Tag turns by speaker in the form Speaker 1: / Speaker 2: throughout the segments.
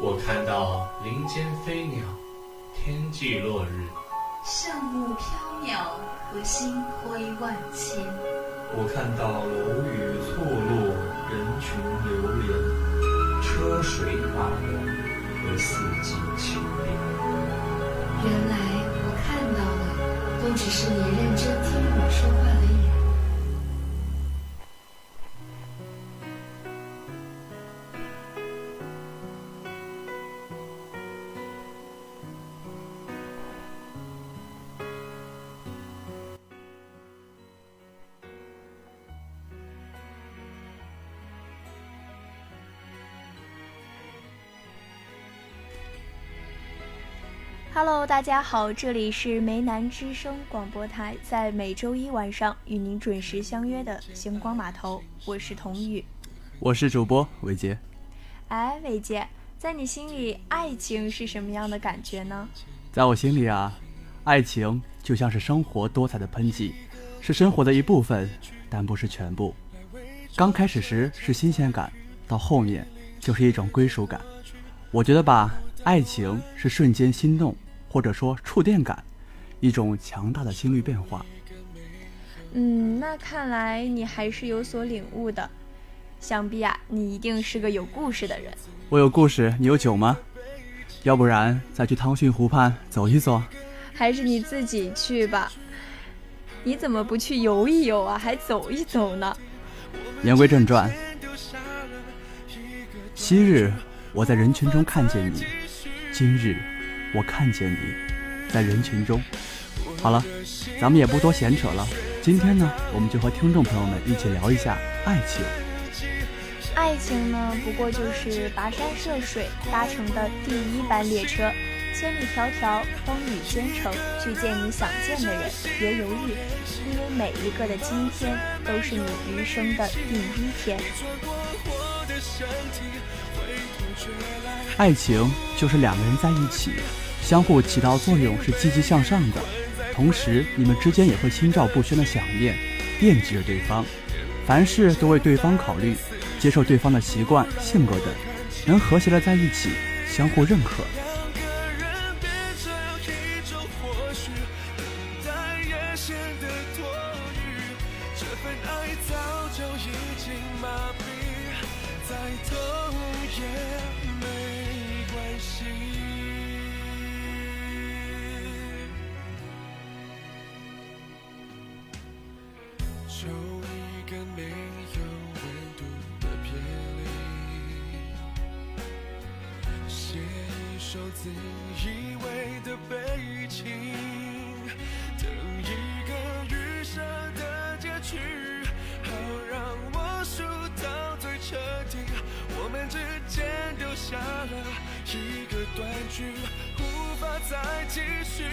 Speaker 1: 我看到林间飞鸟，天际落日，
Speaker 2: 圣雾飘渺和星辉万千。
Speaker 3: 我看到楼宇错落，人群流连，车水马龙和四季秋变。
Speaker 2: 原来我看到的，都只是你认真听我说话的
Speaker 4: Hello，大家好，这里是梅南之声广播台，在每周一晚上与您准时相约的星光码头，我是童宇，
Speaker 5: 我是主播伟杰。
Speaker 4: 哎，伟杰，在你心里，爱情是什么样的感觉呢？
Speaker 5: 在我心里啊，爱情就像是生活多彩的喷剂，是生活的一部分，但不是全部。刚开始时是新鲜感，到后面就是一种归属感。我觉得吧，爱情是瞬间心动。或者说触电感，一种强大的心率变化。
Speaker 4: 嗯，那看来你还是有所领悟的。想必啊，你一定是个有故事的人。
Speaker 5: 我有故事，你有酒吗？要不然再去汤逊湖畔走一走。
Speaker 4: 还是你自己去吧。你怎么不去游一游啊，还走一走呢？
Speaker 5: 言归正传。昔日我在人群中看见你，今日。我看见你，在人群中。好了，咱们也不多闲扯了。今天呢，我们就和听众朋友们一起聊一下爱情。
Speaker 4: 爱情呢，不过就是跋山涉水搭乘的第一班列车，千里迢迢，风雨兼程，去见你想见的人。别犹豫，因为每一个的今天，都是你余生的第一天。
Speaker 5: 爱情就是两个人在一起。相互起到作用是积极向上的，同时你们之间也会心照不宣的想念、惦记着对方，凡事都为对方考虑，接受对方的习惯、性格等，能和谐的在一起，相互认可。
Speaker 6: 下了一个断句，无法再继续。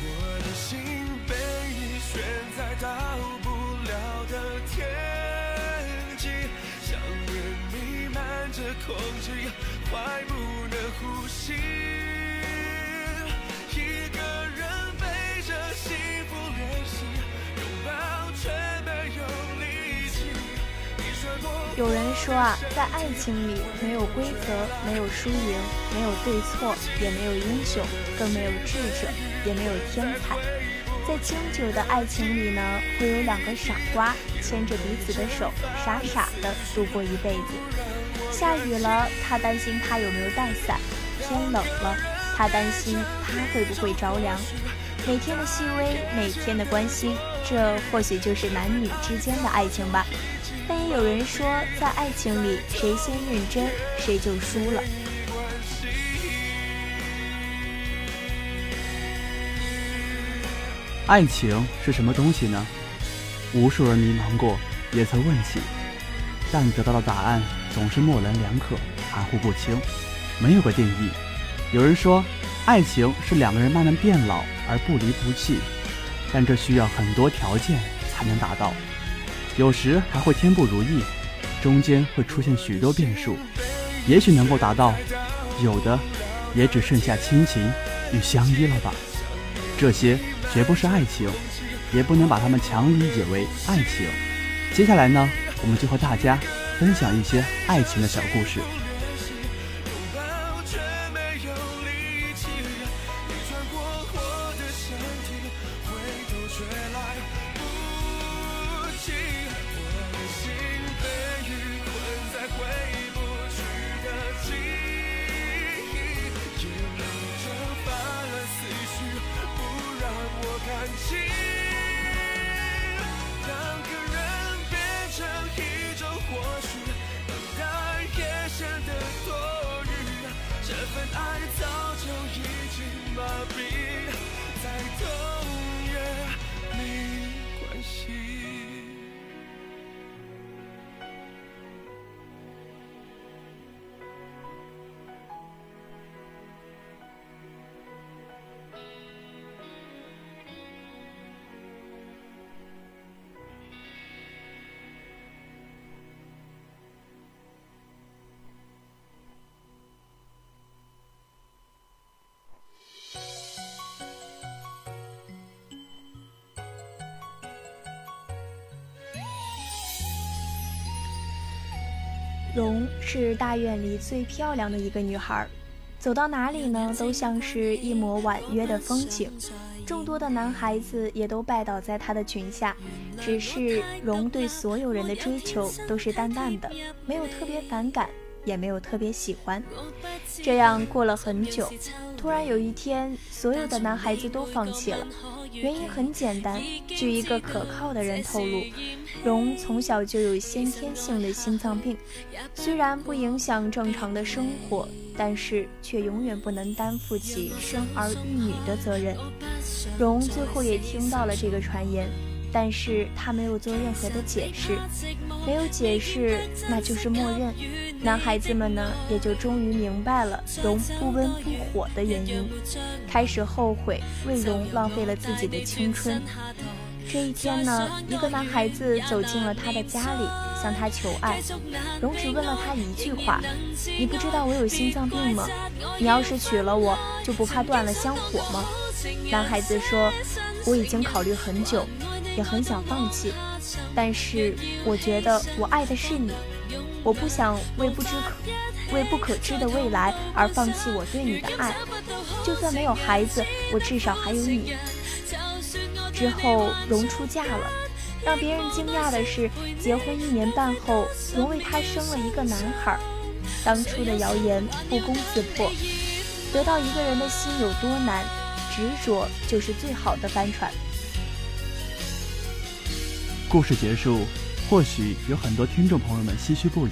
Speaker 6: 我的心被你悬在到不了的天际，想念。弥漫着空气，快不能呼吸。有
Speaker 4: 人说啊，在爱情里没有规则，没有输赢，没有对错，也没有英雄，更没有智者，也没有天才。在经久的爱情里呢，会有两个傻瓜牵着彼此的手，傻傻的度过一辈子。下雨了，他担心他有没有带伞；天冷了，他担心他会不会着凉。每天的细微，每天的关心，这或许就是男女之间的爱情吧。但也有人说，在爱情里，谁先认真，谁就输了。
Speaker 5: 爱情是什么东西呢？无数人迷茫过，也曾问起，但得到的答案。总是模棱两可、含糊不清，没有个定义。有人说，爱情是两个人慢慢变老而不离不弃，但这需要很多条件才能达到，有时还会天不如意，中间会出现许多变数。也许能够达到，有的也只剩下亲情与相依了吧。这些绝不是爱情，也不能把它们强理解为爱情。接下来呢，我们就和大家分享一些爱情的小故事。
Speaker 4: 蓉是大院里最漂亮的一个女孩，走到哪里呢，都像是一抹婉约的风景。众多的男孩子也都拜倒在她的裙下，只是蓉对所有人的追求都是淡淡的，没有特别反感，也没有特别喜欢。这样过了很久，突然有一天，所有的男孩子都放弃了。原因很简单，据一个可靠的人透露，蓉从小就有先天性的心脏病，虽然不影响正常的生活，但是却永远不能担负起生儿育女的责任。蓉最后也听到了这个传言，但是他没有做任何的解释，没有解释那就是默认。男孩子们呢，也就终于明白了蓉不温不火的原因，开始后悔为蓉浪费了自己的青春。这一天呢，一个男孩子走进了他的家里，向他求爱。蓉只问了他一句话：“你不知道我有心脏病吗？你要是娶了我，就不怕断了香火吗？”男孩子说：“我已经考虑很久，也很想放弃，但是我觉得我爱的是你。”我不想为不知可为不可知的未来而放弃我对你的爱，就算没有孩子，我至少还有你。之后，蓉出嫁了。让别人惊讶的是，结婚一年半后，蓉为他生了一个男孩。当初的谣言不攻自破，得到一个人的心有多难，执着就是最好的帆船。
Speaker 5: 故事结束。或许有很多听众朋友们唏嘘不已，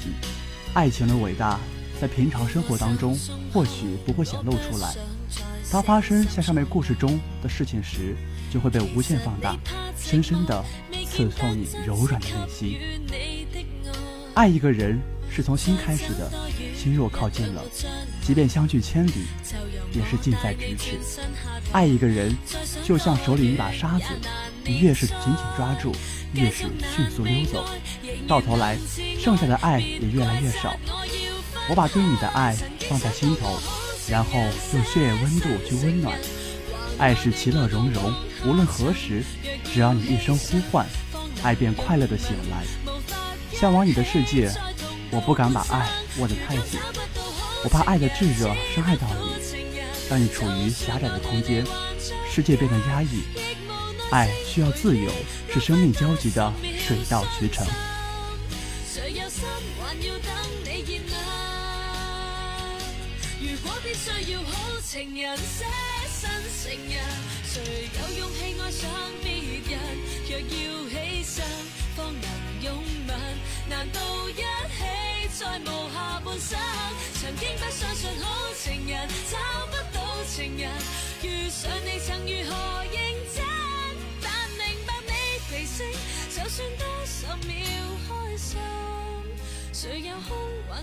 Speaker 5: 爱情的伟大，在平常生活当中或许不会显露出来，当发生像上面故事中的事情时，就会被无限放大，深深的刺痛你柔软的内心。爱一个人是从心开始的，心若靠近了，即便相距千里，也是近在咫尺。爱一个人就像手里一把沙子，你越是紧紧抓住。越是迅速溜走，到头来剩下的爱也越来越少。我把对你的爱放在心头，然后用血液温度去温暖。爱是其乐融融，无论何时，只要你一声呼唤，爱便快乐的醒来。向往你的世界，我不敢把爱握得太紧，我怕爱的炙热伤害到你，让你处于狭窄的空间，世界变得压抑。爱需要自由，是生命交集的水到渠成。
Speaker 6: 誰有心，還要等你如果必须要好情人捨身成人，誰有勇氣愛上別人？若要犧牲，方能擁吻。難道一起再無下半生？曾經不相信好情人，找不到情人。遇上你曾如何認真？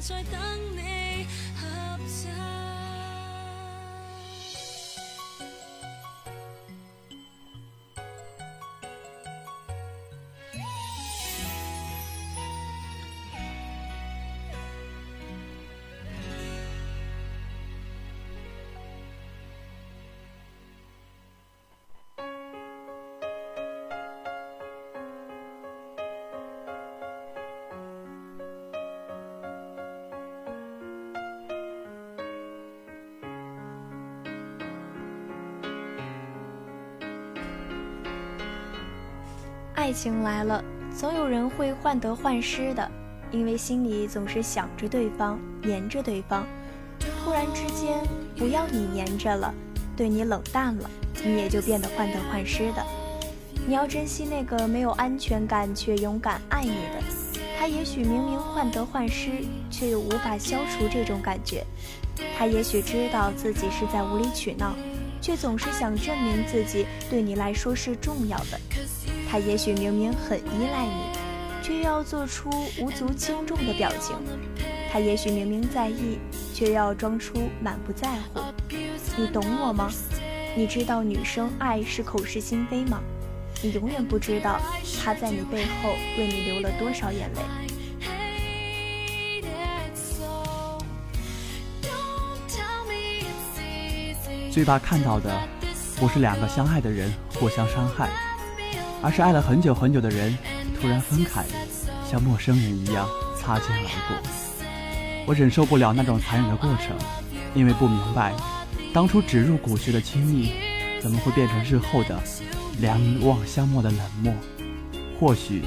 Speaker 6: 在等你。
Speaker 4: 爱情来了，总有人会患得患失的，因为心里总是想着对方，黏着对方。突然之间，不要你黏着了，对你冷淡了，你也就变得患得患失的。你要珍惜那个没有安全感却勇敢爱你的，他也许明明患得患失，却又无法消除这种感觉。他也许知道自己是在无理取闹，却总是想证明自己对你来说是重要的。他也许明明很依赖你，却要做出无足轻重的表情。他也许明明在意，却要装出满不在乎。你懂我吗？你知道女生爱是口是心非吗？你永远不知道他在你背后为你流了多少眼泪。
Speaker 5: 最怕看到的，不是两个相爱的人互相伤害，而是爱了很久很久的人突然分开，像陌生人一样擦肩而过。我忍受不了那种残忍的过程，因为不明白，当初植入骨血的亲密，怎么会变成日后的两望相陌的冷漠？或许，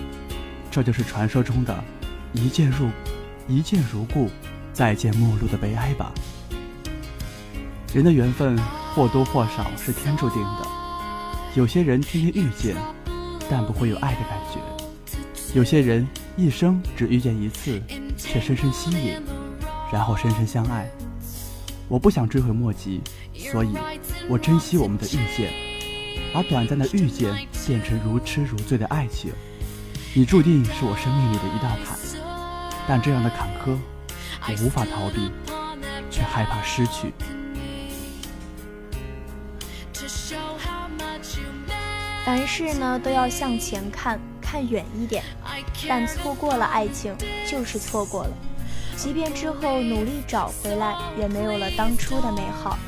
Speaker 5: 这就是传说中的“一见入，一见如故，再见陌路”的悲哀吧。人的缘分或多或少是天注定的，有些人天天遇见，但不会有爱的感觉；有些人一生只遇见一次，却深深吸引，然后深深相爱。我不想追悔莫及，所以我珍惜我们的遇见，把短暂的遇见变成如痴如醉的爱情。你注定是我生命里的一道坎，但这样的坎坷，我无法逃避，却害怕失去。
Speaker 4: 凡事呢都要向前看，看远一点。但错过了爱情，就是错过了。即便之后努力找回来，也没有了当初的美好。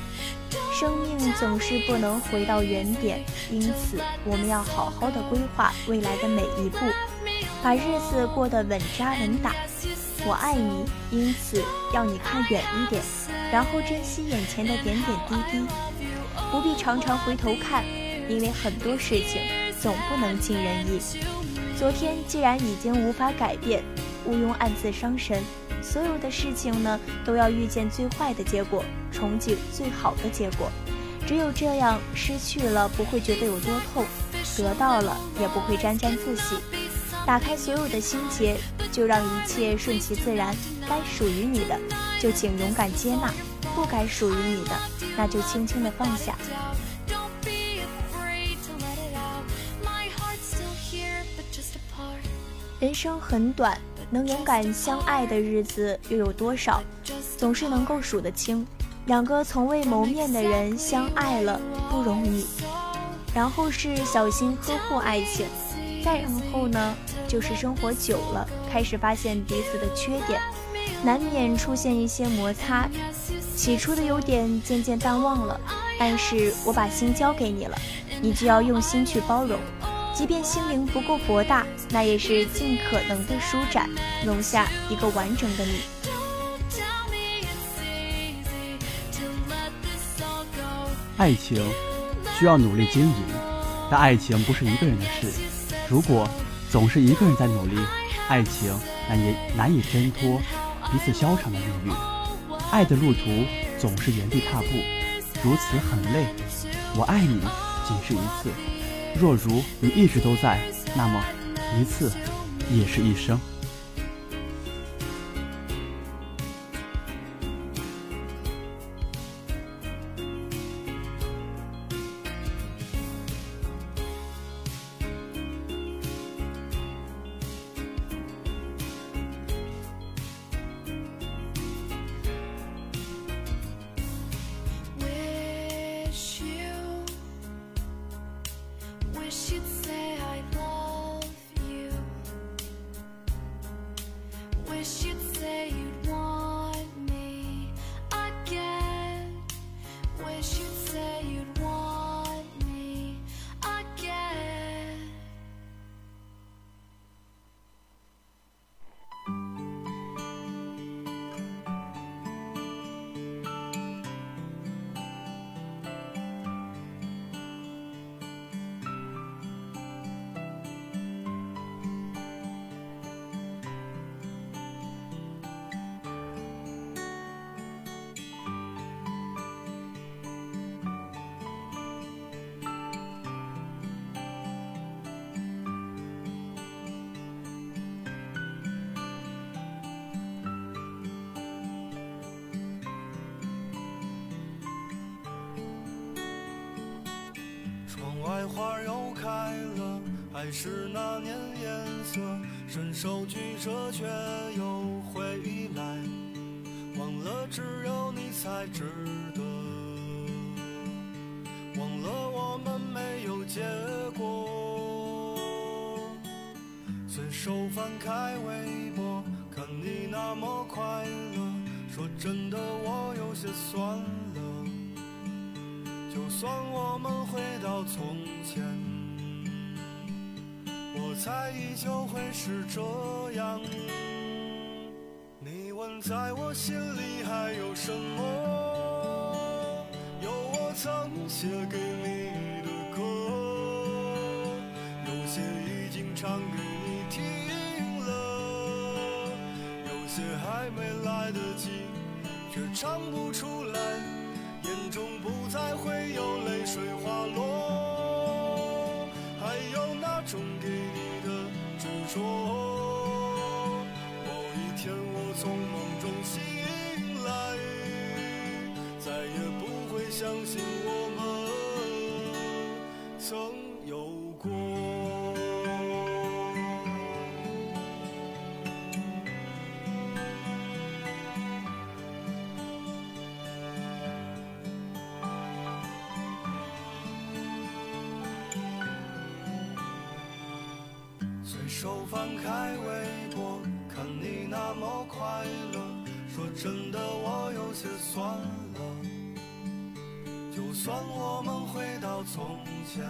Speaker 4: 生命总是不能回到原点，因此我们要好好的规划未来的每一步，把日子过得稳扎稳打。我爱你，因此要你看远一点，然后珍惜眼前的点点滴滴，不必常常回头看。因为很多事情总不能尽人意。昨天既然已经无法改变，毋庸暗自伤神。所有的事情呢，都要遇见最坏的结果，憧憬最好的结果。只有这样，失去了不会觉得有多痛，得到了也不会沾沾自喜。打开所有的心结，就让一切顺其自然。该属于你的，就请勇敢接纳；不该属于你的，那就轻轻的放下。人生很短，能勇敢相爱的日子又有多少？总是能够数得清。两个从未谋面的人相爱了不容易，然后是小心呵护爱情，再然后呢，就是生活久了，开始发现彼此的缺点，难免出现一些摩擦。起初的优点渐渐淡忘了，但是我把心交给你了，你就要用心去包容。即便心灵不够博大，那也是尽可能的舒展，容下一个完整的你。
Speaker 5: 爱情需要努力经营，但爱情不是一个人的事。如果总是一个人在努力，爱情难也难以挣脱彼此消长的命运。爱的路途总是原地踏步，如此很累。我爱你，仅是一次。若如你一直都在，那么一次也是一生。
Speaker 6: 花又开了还是那年颜色，伸手举着却又回来，忘了只有你才值得，忘了我们没有结果。随手翻开微博，看你那么快乐，说真的我有些酸。就算我们回到从前。我猜依旧会是这样。你问在我心里还有什么？有我曾写给你的歌，有些已经唱给你听了，有些还没来得及，却唱不出来，眼中不再会有泪水滑落，还有那种给。你的执着，某一天我从梦中醒来，再也不会相信手翻开微博，看你那么快乐，说真的我有些酸了。就算我们回到从前，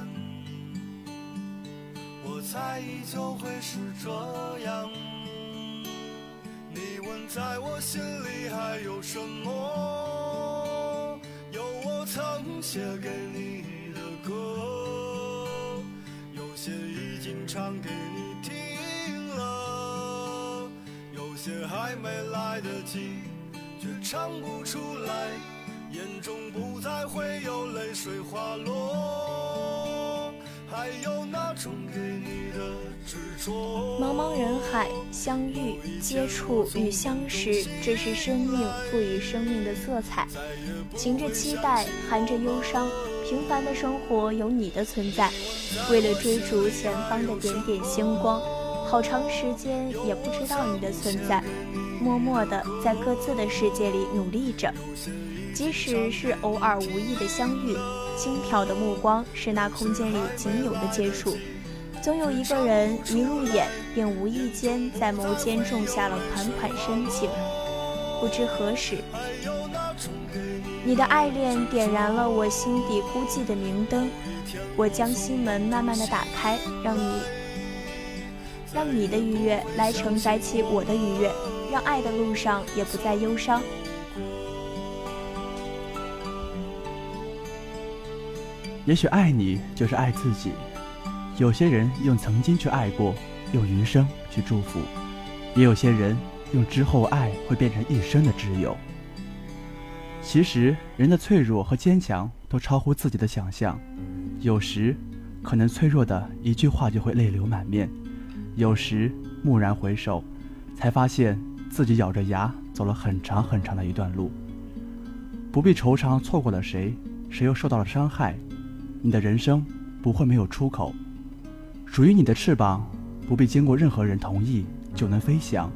Speaker 6: 我猜依旧会是这样。你问在我心里还有什么？有我曾写给你的歌，有些已经唱给你。还没来得及，却唱不出来，眼中不再会有泪水滑落。还有那种给你的执着。
Speaker 4: 茫茫人海，相遇、接触与相识，这是生命赋予生命的色彩。噙着期待，含着忧伤，平凡的生活有你的存在。为了追逐前方的点点星光。好长时间也不知道你的存在，默默地在各自的世界里努力着。即使是偶尔无意的相遇，轻瞟的目光是那空间里仅有的接触。总有一个人一入眼，便无意间在眸间种下了款款深情。不知何时，你的爱恋点燃了我心底孤寂的明灯。我将心门慢慢的打开，让你。让你的愉悦来承载起我的愉悦，让爱的路上也不再忧伤。
Speaker 5: 也许爱你就是爱自己。有些人用曾经去爱过，用余生去祝福；也有些人用之后爱会变成一生的挚友。其实，人的脆弱和坚强都超乎自己的想象。有时，可能脆弱的一句话就会泪流满面。有时蓦然回首，才发现自己咬着牙走了很长很长的一段路。不必惆怅错过了谁，谁又受到了伤害。你的人生不会没有出口，属于你的翅膀不必经过任何人同意就能飞翔。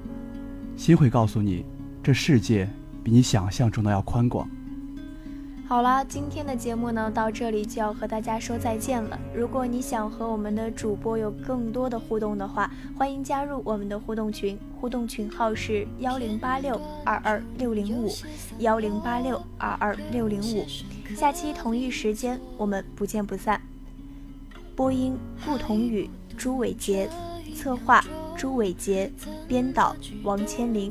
Speaker 5: 心会告诉你，这世界比你想象中的要宽广。
Speaker 4: 好了，今天的节目呢，到这里就要和大家说再见了。如果你想和我们的主播有更多的互动的话，欢迎加入我们的互动群，互动群号是幺零八六二二六零五幺零八六二二六零五。下期同一时间，我们不见不散。播音：顾同宇、朱伟杰，策划：朱伟杰，编导：王千林。